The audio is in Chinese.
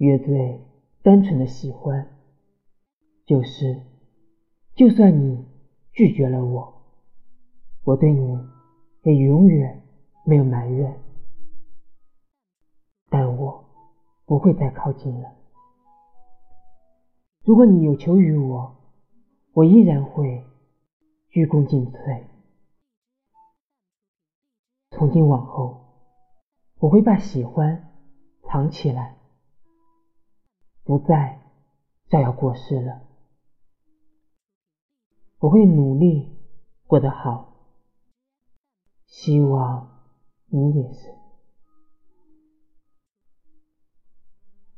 乐队单纯的喜欢，就是，就算你拒绝了我，我对你也永远没有埋怨，但我不会再靠近了。如果你有求于我，我依然会鞠躬尽瘁。从今往后，我会把喜欢藏起来，不再再要过世了。我会努力过得好，希望你也是。